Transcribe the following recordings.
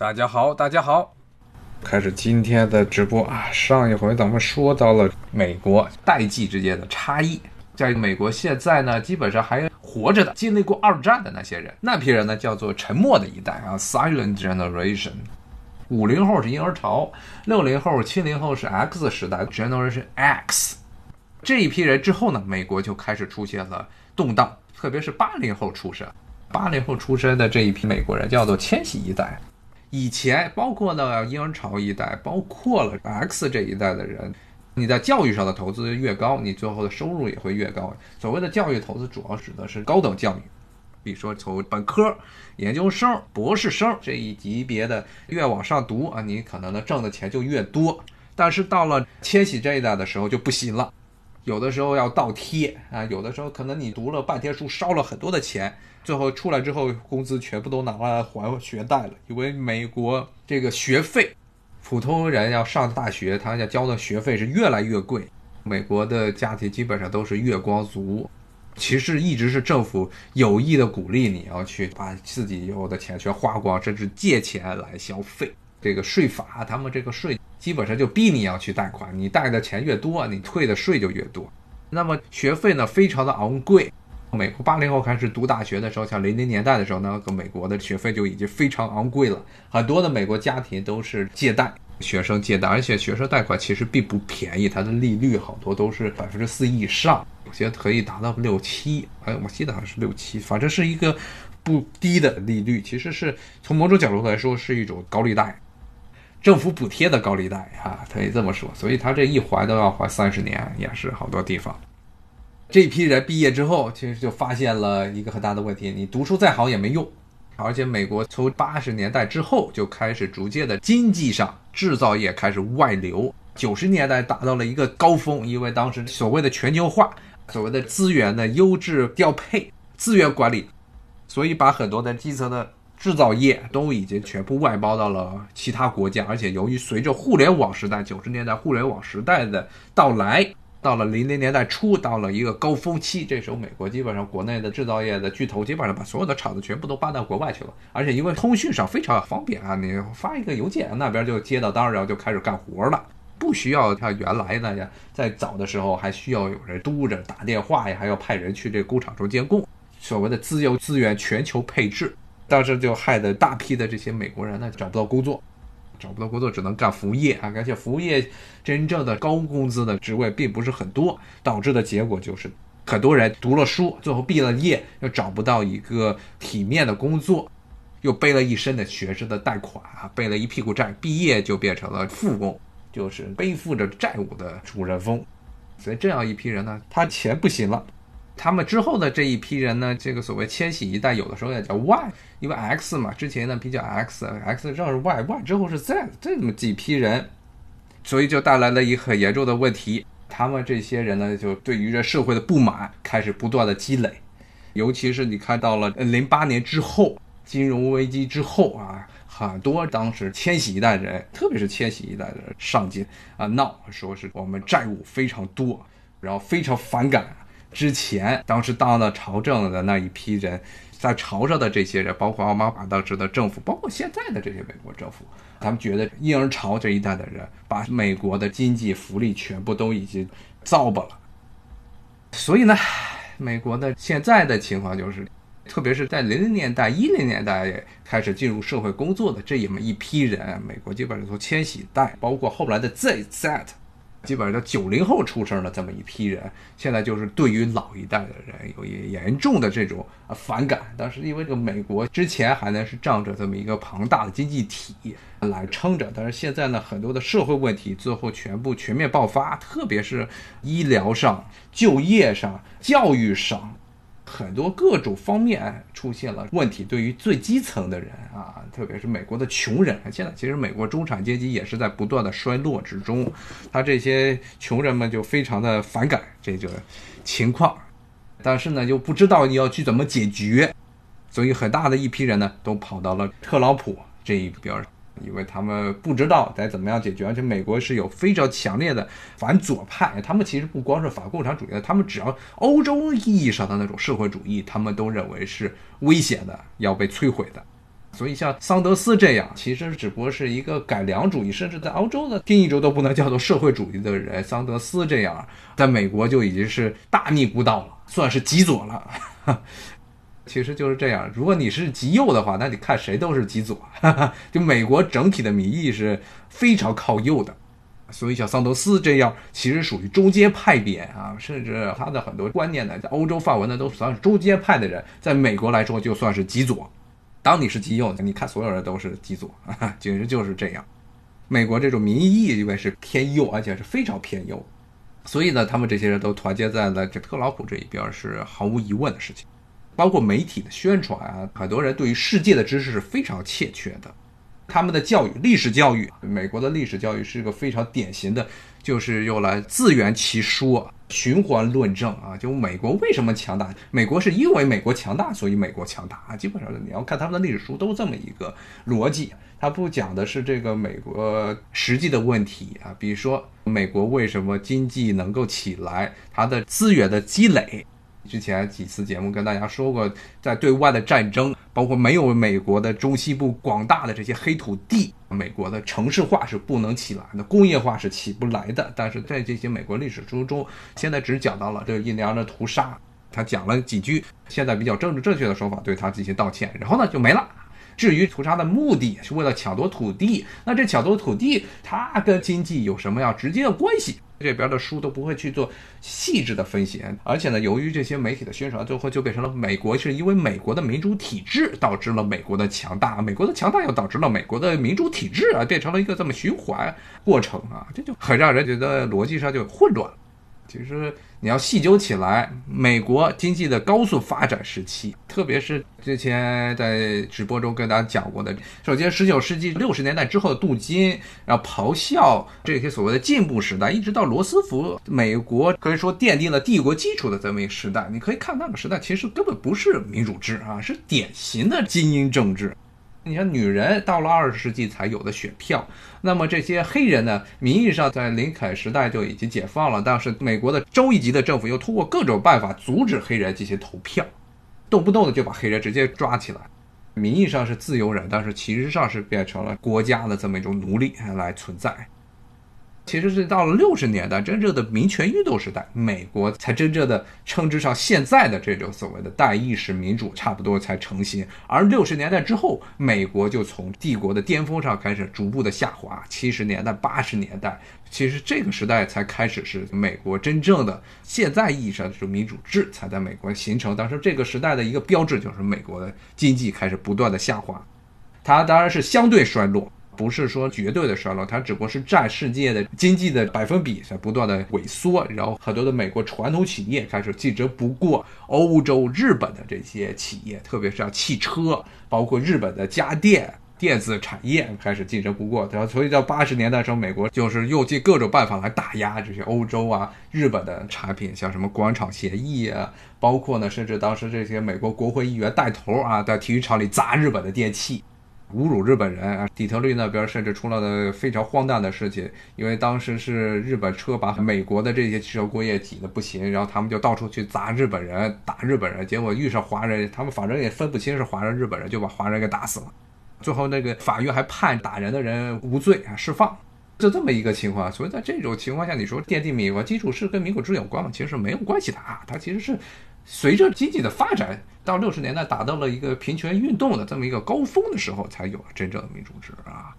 大家好，大家好，开始今天的直播啊。上一回咱们说到了美国代际之间的差异，在美国现在呢，基本上还活着的、经历过二战的那些人，那批人呢叫做沉默的一代啊，Silent Generation。五零后是婴儿潮，六零后、七零后是 X 时代，Generation X。这一批人之后呢，美国就开始出现了动荡，特别是八零后出生，八零后出生的这一批美国人叫做千禧一代。以前包括了婴儿潮一代，包括了 X 这一代的人，你在教育上的投资越高，你最后的收入也会越高。所谓的教育投资，主要指的是高等教育，比如说从本科、研究生、博士生这一级别的越往上读啊，你可能呢挣的钱就越多。但是到了千禧这一代的时候就不行了。有的时候要倒贴啊，有的时候可能你读了半天书，烧了很多的钱，最后出来之后工资全部都拿来还学贷了。因为美国这个学费，普通人要上大学，他要交的学费是越来越贵。美国的家庭基本上都是月光族，其实一直是政府有意的鼓励你要去把自己有的钱全花光，甚至借钱来消费。这个税法，他们这个税。基本上就逼你要去贷款，你贷的钱越多，你退的税就越多。那么学费呢，非常的昂贵。美国八零后开始读大学的时候，像零零年代的时候呢，美国的学费就已经非常昂贵了。很多的美国家庭都是借贷，学生借贷，而且学生贷款其实并不便宜，它的利率好多都是百分之四以上，有些可以达到六七。哎，我记得好像是六七，反正是一个不低的利率。其实是从某种角度来说，是一种高利贷。政府补贴的高利贷啊，可以这么说，所以他这一还都要还三十年，也是好多地方。这批人毕业之后，其实就发现了一个很大的问题：你读书再好也没用。而且美国从八十年代之后就开始逐渐的经济上制造业开始外流，九十年代达到了一个高峰，因为当时所谓的全球化，所谓的资源的优质调配、资源管理，所以把很多的基层的。制造业都已经全部外包到了其他国家，而且由于随着互联网时代，九十年代互联网时代的到来，到了零零年代初，到了一个高峰期，这时候美国基本上国内的制造业的巨头基本上把所有的厂子全部都搬到国外去了，而且因为通讯上非常方便啊，你发一个邮件，那边就接到单，然后就开始干活了，不需要像原来那样，在早的时候还需要有人督着打电话呀，还要派人去这工厂中监控，所谓的自由资源全球配置。当时就害得大批的这些美国人呢找不到工作，找不到工作只能干服务业啊，而且服务业真正的高工资的职位并不是很多，导致的结果就是很多人读了书，最后毕了业又找不到一个体面的工作，又背了一身的学生的贷款啊，背了一屁股债，毕业就变成了富工，就是背负着债务的主人翁。所以这样一批人呢，他钱不行了。他们之后的这一批人呢，这个所谓千禧一代，有的时候也叫 Y，因为 X 嘛，之前呢比较 X，X 正是 Y，Y 之后是 Z，这么几批人，所以就带来了一个很严重的问题。他们这些人呢，就对于这社会的不满开始不断的积累，尤其是你看到了零八年之后，金融危机之后啊，很多当时千禧一代人，特别是千禧一代的人上街啊闹，说是我们债务非常多，然后非常反感。之前，当时当了朝政的那一批人，在朝上的这些人，包括奥巴马当时的政府，包括现在的这些美国政府，他们觉得婴儿潮这一代的人把美国的经济福利全部都已经糟粕了。所以呢，美国的现在的情况就是，特别是在零零年代、一零年代开始进入社会工作的这么一批人，美国基本上从千禧代，包括后来的 Z、Z。基本上叫九零后出生的这么一批人，现在就是对于老一代的人有严重的这种反感。但是因为这个美国之前还能是仗着这么一个庞大的经济体来撑着，但是现在呢，很多的社会问题最后全部全面爆发，特别是医疗上、就业上、教育上。很多各种方面出现了问题，对于最基层的人啊，特别是美国的穷人，现在其实美国中产阶级也是在不断的衰落之中，他这些穷人们就非常的反感这个情况，但是呢又不知道你要去怎么解决，所以很大的一批人呢都跑到了特朗普这一边上。因为他们不知道该怎么样解决，而且美国是有非常强烈的反左派，他们其实不光是反共产主义的，他们只要欧洲意义上的那种社会主义，他们都认为是危险的，要被摧毁的。所以像桑德斯这样，其实只不过是一个改良主义，甚至在欧洲的定义中都不能叫做社会主义的人。桑德斯这样，在美国就已经是大逆不道了，算是极左了。其实就是这样，如果你是极右的话，那你看谁都是极左。哈哈就美国整体的民意是非常靠右的，所以像桑德斯这样，其实属于中间派别啊，甚至他的很多观念呢，在欧洲范围呢都算是中间派的人，在美国来说就算是极左。当你是极右，你看所有人都是极左，哈哈简直就是这样。美国这种民意因为是偏右，而且是非常偏右，所以呢，他们这些人都团结在了这特朗普这一边，是毫无疑问的事情。包括媒体的宣传啊，很多人对于世界的知识是非常欠缺的。他们的教育，历史教育，美国的历史教育是一个非常典型的，就是用来自圆其说。循环论证啊，就美国为什么强大？美国是因为美国强大，所以美国强大啊。基本上你要看他们的历史书，都这么一个逻辑。他不讲的是这个美国实际的问题啊，比如说美国为什么经济能够起来，它的资源的积累。之前几次节目跟大家说过，在对外的战争，包括没有美国的中西部广大的这些黑土地，美国的城市化是不能起来的，工业化是起不来的。但是在这些美国历史书中，现在只讲到了这个印第安的屠杀，他讲了几句现在比较政治正确的说法，对他进行道歉，然后呢就没了。至于屠杀的目的是为了抢夺土地，那这抢夺土地它跟经济有什么样直接的关系？这边的书都不会去做细致的分析，而且呢，由于这些媒体的宣传，最后就变成了美国是因为美国的民主体制导致了美国的强大，美国的强大又导致了美国的民主体制啊，变成了一个这么循环过程啊，这就很让人觉得逻辑上就混乱。其实你要细究起来，美国经济的高速发展时期，特别是之前在直播中跟大家讲过的，首先十九世纪六十年代之后的镀金，然后咆哮这些所谓的进步时代，一直到罗斯福，美国可以说奠定了帝国基础的这么一个时代。你可以看那个时代其实根本不是民主制啊，是典型的精英政治。你像女人到了二十世纪才有的选票，那么这些黑人呢，名义上在林肯时代就已经解放了，但是美国的州一级的政府又通过各种办法阻止黑人进行投票，动不动的就把黑人直接抓起来，名义上是自由人，但是其实上是变成了国家的这么一种奴隶来存在。其实是到了六十年代，真正的民权运动时代，美国才真正的称之上现在的这种所谓的代议式民主，差不多才成型。而六十年代之后，美国就从帝国的巅峰上开始逐步的下滑。七十年代、八十年代，其实这个时代才开始是美国真正的现在意义上的这种民主制才在美国形成。当时这个时代的一个标志就是美国的经济开始不断的下滑，它当然是相对衰落。不是说绝对的衰落，它只不过是占世界的经济的百分比在不断的萎缩，然后很多的美国传统企业开始竞争不过欧洲、日本的这些企业，特别是像汽车，包括日本的家电、电子产业开始竞争不过，然后所以到八十年代的时候，美国就是用尽各种办法来打压这些欧洲啊、日本的产品，像什么广场协议啊，包括呢，甚至当时这些美国国会议员带头啊，在体育场里砸日本的电器。侮辱日本人啊！底特律那边甚至出了的非常荒诞的事情，因为当时是日本车把美国的这些汽车工业挤得不行，然后他们就到处去砸日本人、打日本人，结果遇上华人，他们反正也分不清是华人、日本人，就把华人给打死了。最后那个法院还判打人的人无罪啊，释放，就这么一个情况。所以在这种情况下，你说奠定美国基础是跟民主制有关吗？其实是没有关系的啊，它其实是。随着经济的发展，到六十年代达到了一个平权运动的这么一个高峰的时候，才有了真正的民主制啊。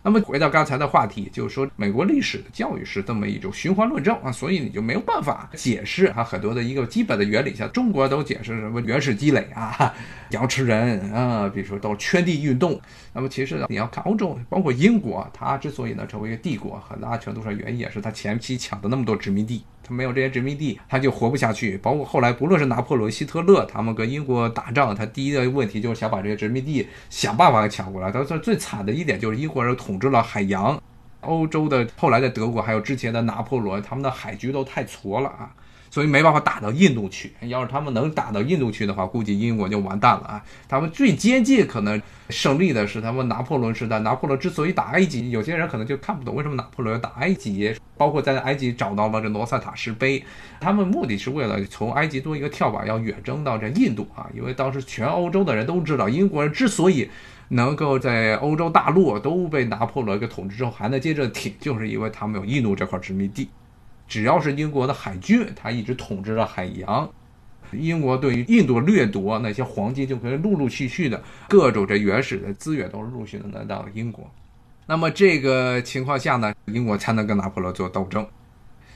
那么回到刚才的话题，就是说美国历史的教育是这么一种循环论证啊，所以你就没有办法解释啊很多的一个基本的原理，像中国都解释什么原始积累啊、羊吃人啊，比如说到圈地运动。那么其实你要看欧洲，包括英国，它之所以能成为一个帝国，很大程度上原因也是它前期抢的那么多殖民地。没有这些殖民地，他就活不下去。包括后来，不论是拿破仑、希特勒，他们跟英国打仗，他第一个问题就是想把这些殖民地想办法给抢过来。他说最惨的一点就是英国人统治了海洋，欧洲的后来的德国，还有之前的拿破仑，他们的海军都太挫了啊。所以没办法打到印度去。要是他们能打到印度去的话，估计英国就完蛋了啊！他们最接近可能胜利的是他们拿破仑时代。拿破仑之所以打埃及，有些人可能就看不懂为什么拿破仑要打埃及。包括在埃及找到了这罗塞塔石碑，他们目的是为了从埃及做一个跳板，要远征到这印度啊！因为当时全欧洲的人都知道，英国人之所以能够在欧洲大陆都被拿破仑给统治之后还能接着挺，就是因为他们有印度这块殖民地。只要是英国的海军，他一直统治着海洋。英国对于印度掠夺那些黄金，就可以陆陆续续的各种这原始的资源都陆续的来到英国。那么这个情况下呢，英国才能跟拿破仑做斗争。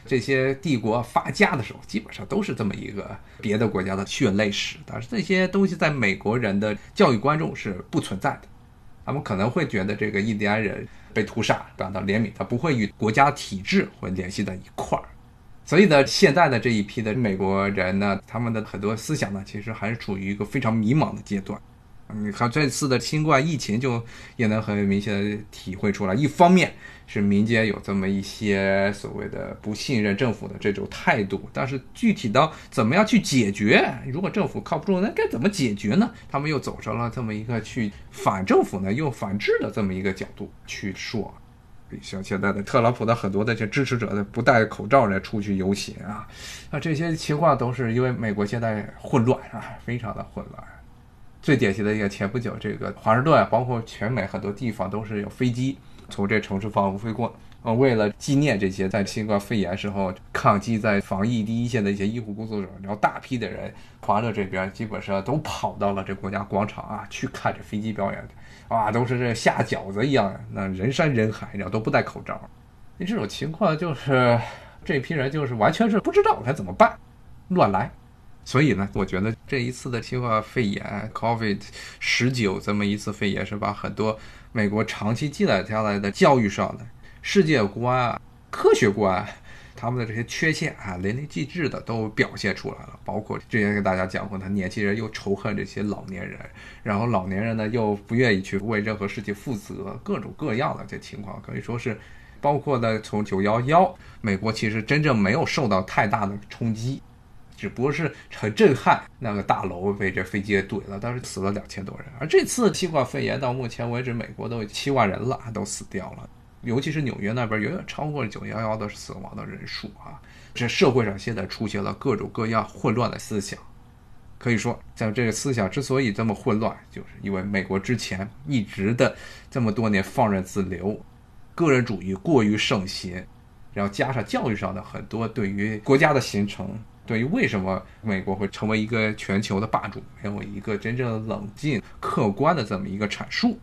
这些帝国发家的时候，基本上都是这么一个别的国家的血泪史。但是这些东西在美国人的教育观众是不存在的，他们可能会觉得这个印第安人。被屠杀感到怜悯，他不会与国家体制会联系在一块儿，所以呢，现在的这一批的美国人呢，他们的很多思想呢，其实还是处于一个非常迷茫的阶段。你看这次的新冠疫情，就也能很明显的体会出来。一方面是民间有这么一些所谓的不信任政府的这种态度，但是具体到怎么样去解决，如果政府靠不住，那该怎么解决呢？他们又走上了这么一个去反政府呢，又反制的这么一个角度去说。像现在的特朗普的很多的这支持者的不戴口罩来出去游行啊，那这些情况都是因为美国现在混乱啊，非常的混乱。最典型的一个，前不久这个华盛顿，包括全美很多地方都是有飞机从这城市放飞过。呃，为了纪念这些在新冠肺炎时候抗击在防疫第一线的一些医护工作者，然后大批的人，华乐这边基本上都跑到了这国家广场啊，去看这飞机表演，哇，都是这下饺子一样，那人山人海，然后都不戴口罩。那这种情况就是这批人就是完全是不知道该怎么办，乱来。所以呢，我觉得这一次的新冠肺炎 （COVID 十九）这么一次肺炎，是把很多美国长期积累下来的教育上的世界观啊、科学观，他们的这些缺陷啊，淋漓尽致的都表现出来了。包括之前跟大家讲过，他年轻人又仇恨这些老年人，然后老年人呢又不愿意去为任何事情负责，各种各样的这情况，可以说是包括呢，从九幺幺，美国其实真正没有受到太大的冲击。只不过是很震撼，那个大楼被这飞机给怼了，当时死了两千多人。而这次新冠肺炎到目前为止，美国都有七万人了，都死掉了。尤其是纽约那边，远远超过了九幺幺的死亡的人数啊！这社会上现在出现了各种各样混乱的思想，可以说，在这个思想之所以这么混乱，就是因为美国之前一直的这么多年放任自流，个人主义过于盛行，然后加上教育上的很多对于国家的形成。对于为什么美国会成为一个全球的霸主，没有一个真正的冷静、客观的这么一个阐述，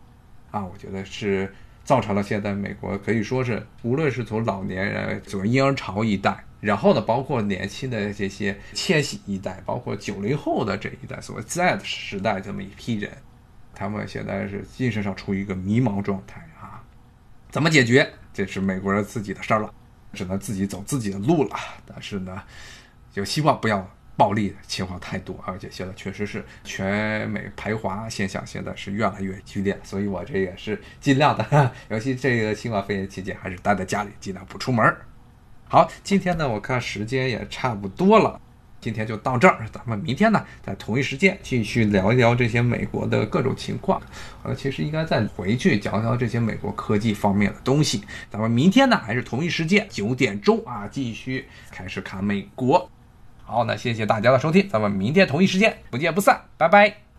啊，我觉得是造成了现在美国可以说是，无论是从老年人、从婴儿潮一代，然后呢，包括年轻的这些千禧一代，包括九零后的这一代，所谓 Z 时代这么一批人，他们现在是精神上处于一个迷茫状态啊，怎么解决，这是美国人自己的事儿了，只能自己走自己的路了。但是呢。就希望不要暴力的情况太多，而且现在确实是全美排华现象，现在是越来越剧烈，所以我这也是尽量的，尤其这个新冠肺炎期间，还是待在家里，尽量不出门。好，今天呢，我看时间也差不多了，今天就到这儿，咱们明天呢，在同一时间继续聊一聊这些美国的各种情况。呃，其实应该再回去讲一讲这些美国科技方面的东西。咱们明天呢，还是同一时间九点钟啊，继续开始看美国。好，那谢谢大家的收听，咱们明天同一时间不见不散，拜拜。